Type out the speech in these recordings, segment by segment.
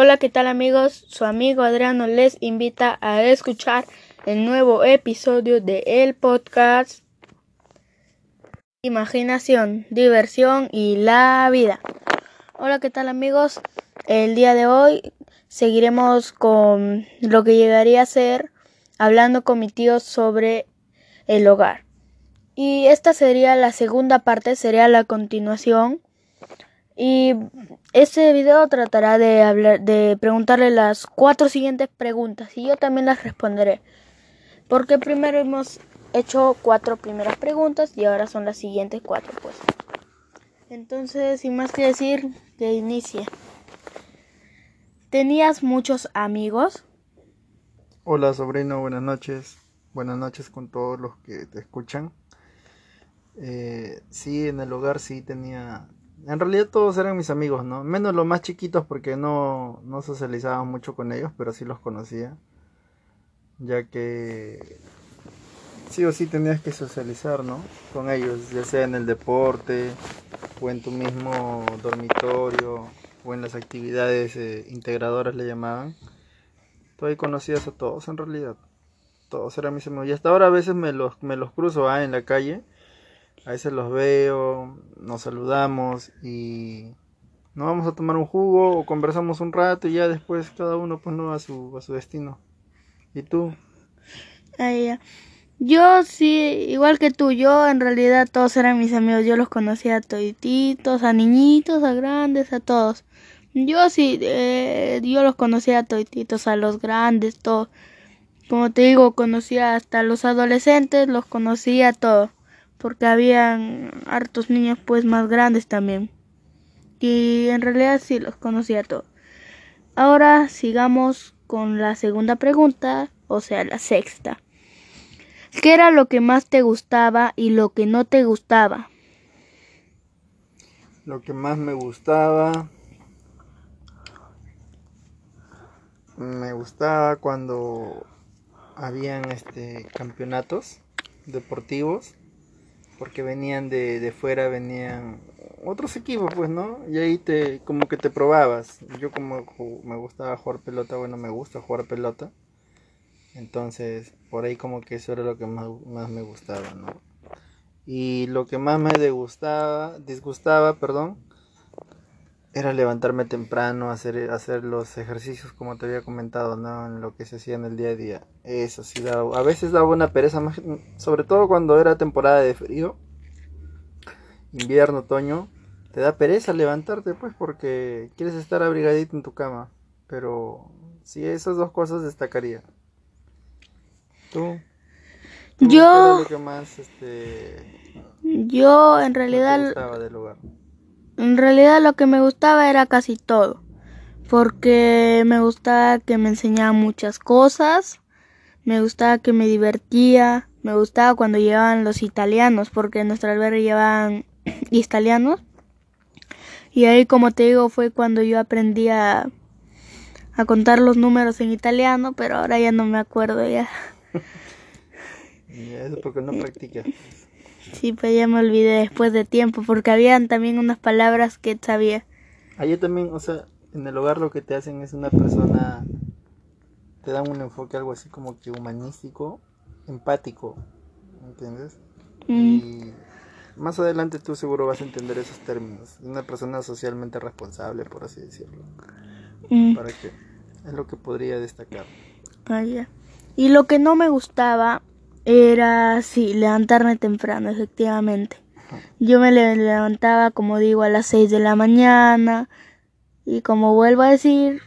Hola, ¿qué tal amigos? Su amigo Adriano les invita a escuchar el nuevo episodio de el podcast Imaginación, diversión y la vida. Hola, ¿qué tal amigos? El día de hoy seguiremos con lo que llegaría a ser hablando con mi tío sobre el hogar. Y esta sería la segunda parte, sería la continuación y este video tratará de hablar, de preguntarle las cuatro siguientes preguntas y yo también las responderé. Porque primero hemos hecho cuatro primeras preguntas y ahora son las siguientes cuatro, pues. Entonces, sin más que decir, que inicie. ¿Tenías muchos amigos? Hola sobrino, buenas noches. Buenas noches con todos los que te escuchan. Eh, sí, en el hogar sí tenía en realidad todos eran mis amigos, ¿no? Menos los más chiquitos porque no, no socializaba mucho con ellos, pero sí los conocía. Ya que sí o sí tenías que socializar, ¿no? Con ellos, ya sea en el deporte, o en tu mismo dormitorio, o en las actividades eh, integradoras le llamaban. Tú ahí conocías a todos en realidad. Todos eran mis amigos. Y hasta ahora a veces me los, me los cruzo ah, en la calle a veces los veo, nos saludamos y nos vamos a tomar un jugo o conversamos un rato y ya después cada uno pues no a su, a su destino. ¿Y tú? Yo sí, igual que tú, yo en realidad todos eran mis amigos, yo los conocía a todititos, a niñitos, a grandes, a todos. Yo sí, eh, yo los conocía a todititos, a los grandes, todos. Como te digo, conocía hasta los adolescentes, los conocía a todos porque habían hartos niños pues más grandes también. Y en realidad sí los conocía todos. Ahora sigamos con la segunda pregunta, o sea, la sexta. ¿Qué era lo que más te gustaba y lo que no te gustaba? Lo que más me gustaba me gustaba cuando habían este campeonatos deportivos porque venían de, de fuera, venían otros equipos, pues, ¿no? Y ahí te, como que te probabas. Yo como me gustaba jugar pelota, bueno, me gusta jugar pelota. Entonces, por ahí como que eso era lo que más, más me gustaba, ¿no? Y lo que más me disgustaba, disgustaba, perdón, era levantarme temprano, hacer, hacer los ejercicios como te había comentado, ¿no? En lo que se hacía en el día a día. Eso sí, a veces daba una pereza, más, sobre todo cuando era temporada de frío, invierno, otoño, te da pereza levantarte, pues, porque quieres estar abrigadito en tu cama. Pero sí, esas dos cosas destacaría. ¿Tú? yo... Lo que más, este, yo, en realidad... del lugar? En realidad lo que me gustaba era casi todo, porque me gustaba que me enseñaba muchas cosas, me gustaba que me divertía, me gustaba cuando llevaban los italianos, porque en nuestro albergue llevaban italianos. Y ahí, como te digo, fue cuando yo aprendí a, a contar los números en italiano, pero ahora ya no me acuerdo ya. ¿Y eso porque no practicas? Sí, pues ya me olvidé después de tiempo, porque habían también unas palabras que sabía. Ah, yo también, o sea, en el hogar lo que te hacen es una persona, te dan un enfoque algo así como que humanístico, empático, ¿entiendes? Mm. Y más adelante tú seguro vas a entender esos términos. Una persona socialmente responsable, por así decirlo. Mm. Para que es lo que podría destacar. Ah, ya. Y lo que no me gustaba era, sí, levantarme temprano, efectivamente. Yo me levantaba, como digo, a las 6 de la mañana y como vuelvo a decir,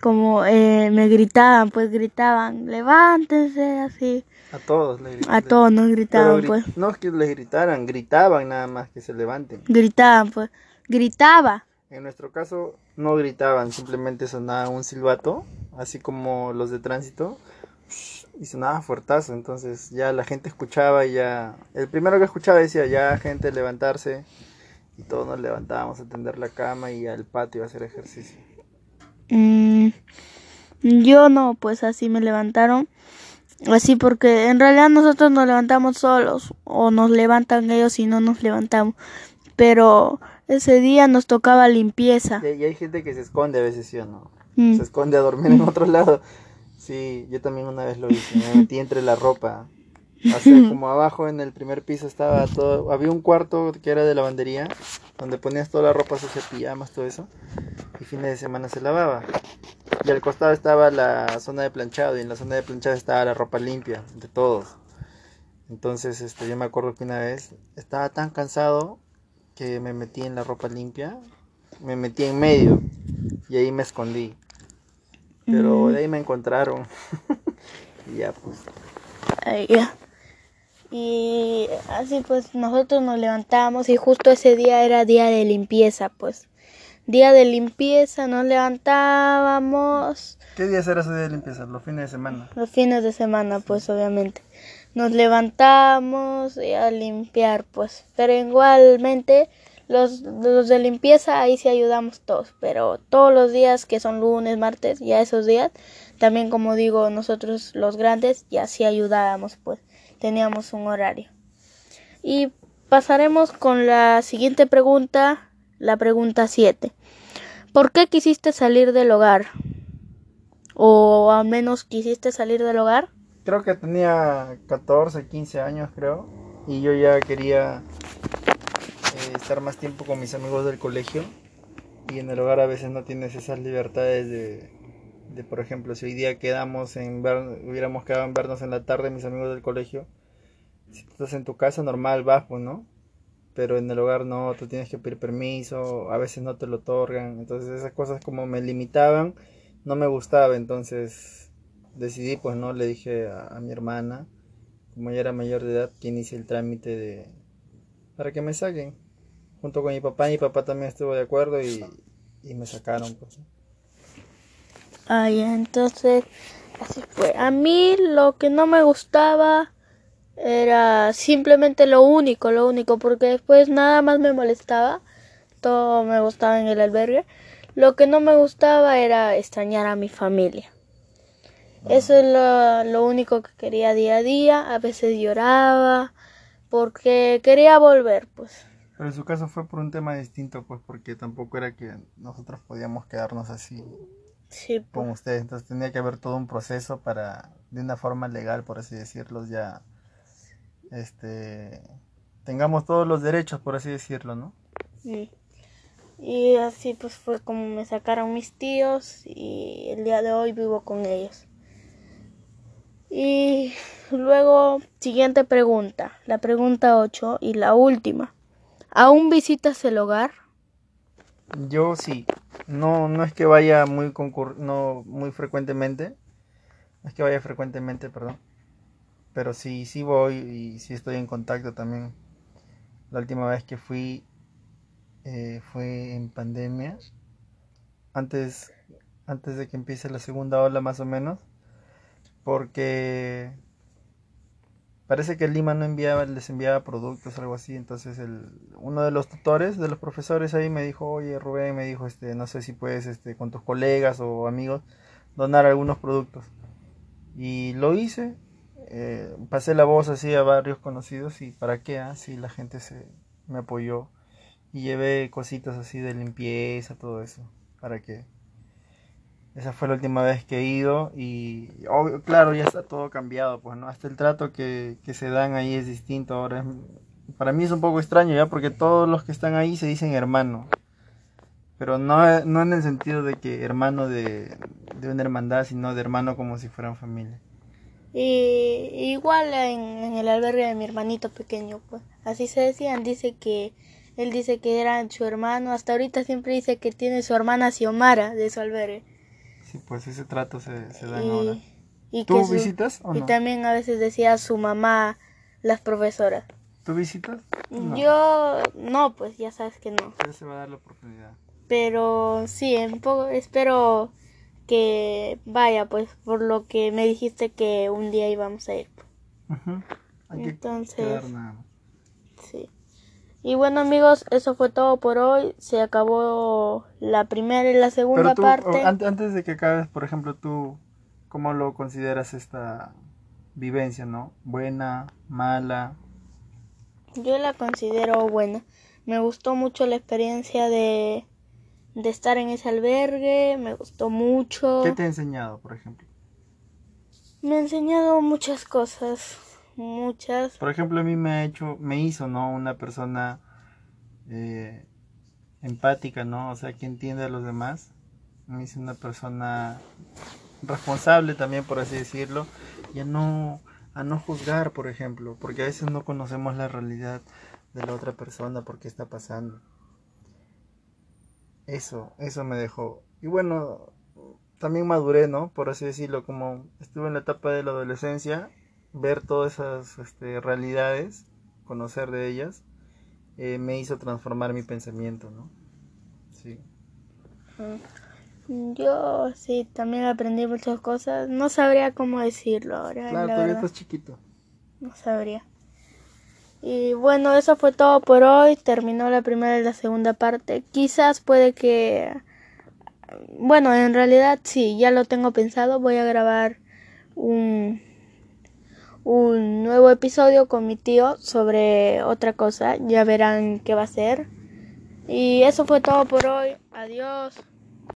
como eh, me gritaban, pues gritaban, levántense, así. A todos le gritaban. A todos nos gritaban, pues. No es que les gritaran, gritaban nada más que se levanten. Gritaban, pues. Gritaba. En nuestro caso no gritaban, simplemente sonaba un silbato, así como los de tránsito y sonaba fuertazo, entonces ya la gente escuchaba y ya, el primero que escuchaba decía ya gente levantarse y todos nos levantábamos a tender la cama y al patio a hacer ejercicio. Mm, yo no, pues así me levantaron, así porque en realidad nosotros nos levantamos solos o nos levantan ellos y no nos levantamos, pero ese día nos tocaba limpieza. Y, hay gente que se esconde a veces, ¿sí o no? Mm. Se esconde a dormir en otro lado. Sí, yo también una vez lo hice, me metí entre la ropa. O sea, como abajo en el primer piso estaba todo, había un cuarto que era de lavandería, donde ponías toda la ropa sucia, pijamas, todo eso, y fines de semana se lavaba. Y al costado estaba la zona de planchado, y en la zona de planchado estaba la ropa limpia, de todos. Entonces, este, yo me acuerdo que una vez estaba tan cansado que me metí en la ropa limpia, me metí en medio, y ahí me escondí. Pero Mm. de ahí me encontraron. y ya, pues. Ay, ya. Y así pues nosotros nos levantamos y justo ese día era día de limpieza, pues. Día de limpieza, nos levantábamos ¿Qué días era ese día de limpieza? Los fines de semana. los fines de semana, pues obviamente. Nos levantamos y a limpiar, pues. Pero igualmente los, los de limpieza ahí sí ayudamos todos. Pero todos los días que son lunes, martes, ya esos días, también como digo, nosotros los grandes ya sí ayudábamos, pues. Teníamos un horario. Y pasaremos con la siguiente pregunta, la pregunta 7. ¿Por qué quisiste salir del hogar? O al menos quisiste salir del hogar. Creo que tenía 14, 15 años, creo. Y yo ya quería estar más tiempo con mis amigos del colegio. Y en el hogar a veces no tienes esas libertades de, de por ejemplo, si hoy día quedamos en ver, hubiéramos quedado en vernos en la tarde, mis amigos del colegio. Si tú estás en tu casa, normal vas, pues, ¿no? Pero en el hogar no, tú tienes que pedir permiso, a veces no te lo otorgan. Entonces esas cosas como me limitaban, no me gustaba. Entonces decidí, pues, ¿no? Le dije a, mi hermana, como ya era mayor de edad, que inicie el trámite de... para que me saquen. Junto con mi papá, mi papá también estuvo de acuerdo y, y me sacaron, pues. Ya, entonces, así fue. A mí lo que no me gustaba era simplemente lo único, lo único, porque después nada más me molestaba. Todo me gustaba en el albergue. Lo que no me gustaba era extrañar a mi familia. Eso es lo, lo único que quería día a día. A veces lloraba porque quería volver, pues. Pero en su caso fue por un tema distinto, pues, porque tampoco era que nosotros podíamos quedarnos así Sí, pues. con ustedes. Entonces tenía que haber todo un proceso para, de una forma legal, por así decirlo, ya, este, tengamos todos los derechos, por así decirlo, ¿no? Sí. Y así pues fue como me sacaron mis tíos y el día de hoy vivo con ellos. Y luego, siguiente pregunta, la pregunta 8 y la última. ¿Aún visitas el hogar? Yo sí, no, no es que vaya muy concur no muy frecuentemente, no es que vaya frecuentemente, perdón, pero sí, sí voy y sí estoy en contacto también. La última vez que fui eh, fue en pandemia, antes, antes de que empiece la segunda ola más o menos, porque parece que Lima no enviaba, les enviaba productos algo así, entonces el, uno de los tutores, de los profesores ahí me dijo, oye Rubén, me dijo, este, no sé si puedes, este, con tus colegas o amigos, donar algunos productos. Y lo hice, eh, pasé la voz así a varios conocidos y para qué, así la gente se me apoyó y llevé cositas así de limpieza, todo eso, para que esa fue la última vez que he ido y obvio, claro, ya está todo cambiado, pues, ¿no? Hasta el trato que, que se dan ahí es distinto. Ahora para mí es un poco extraño ya porque todos los que están ahí se dicen hermano. Pero no, no en el sentido de que hermano de, de una hermandad, sino de hermano como si fueran familia. Y igual en, en el albergue de mi hermanito pequeño, pues así se decían, dice que él dice que era su hermano, hasta ahorita siempre dice que tiene su hermana Xiomara de su albergue. Pues ese trato se, se dan ahora. Y, y ¿Tú su- visitas o y no? también a veces decía su mamá, las profesoras. ¿Tú visitas? No. Yo no, pues ya sabes que no. Ya se va a dar la oportunidad. Pero sí, un poco espero que vaya, pues por lo que me dijiste que un día íbamos a ir. Ujú. Hay que Entonces- quedar nada más. Y bueno amigos, eso fue todo por hoy. Se acabó la primera y la segunda Pero tú, parte. antes de que acabes, por ejemplo, tú, ¿cómo lo consideras esta vivencia, no? Buena, mala. Yo la considero buena. Me gustó mucho la experiencia de, de estar en ese albergue, me gustó mucho. ¿Qué te ha enseñado, por ejemplo? Me ha enseñado muchas cosas, muchas. Por ejemplo, a mí me ha hecho, me hizo, ¿no? Una persona eh, empática, ¿no? O sea, que entiende a los demás. Me hizo una persona responsable también, por así decirlo, y a no, a no juzgar, por ejemplo, porque a veces no conocemos la realidad de la otra persona, por qué está pasando. Eso, eso me dejó. Y bueno, también maduré, ¿no? Por así decirlo, como estuve en la etapa de la adolescencia, ver todas esas este, realidades, conocer de ellas, eh, me hizo transformar mi pensamiento, ¿no? Sí. Mm, yo sí, también aprendí muchas cosas. No sabría cómo decirlo ahora. Claro, todavía estás chiquito. No sabría. Y bueno, eso fue todo por hoy. Terminó la primera y la segunda parte. Quizás puede que... Bueno, en realidad sí, ya lo tengo pensado. Voy a grabar un, un nuevo episodio con mi tío sobre otra cosa. Ya verán qué va a ser. Y eso fue todo por hoy. Adiós.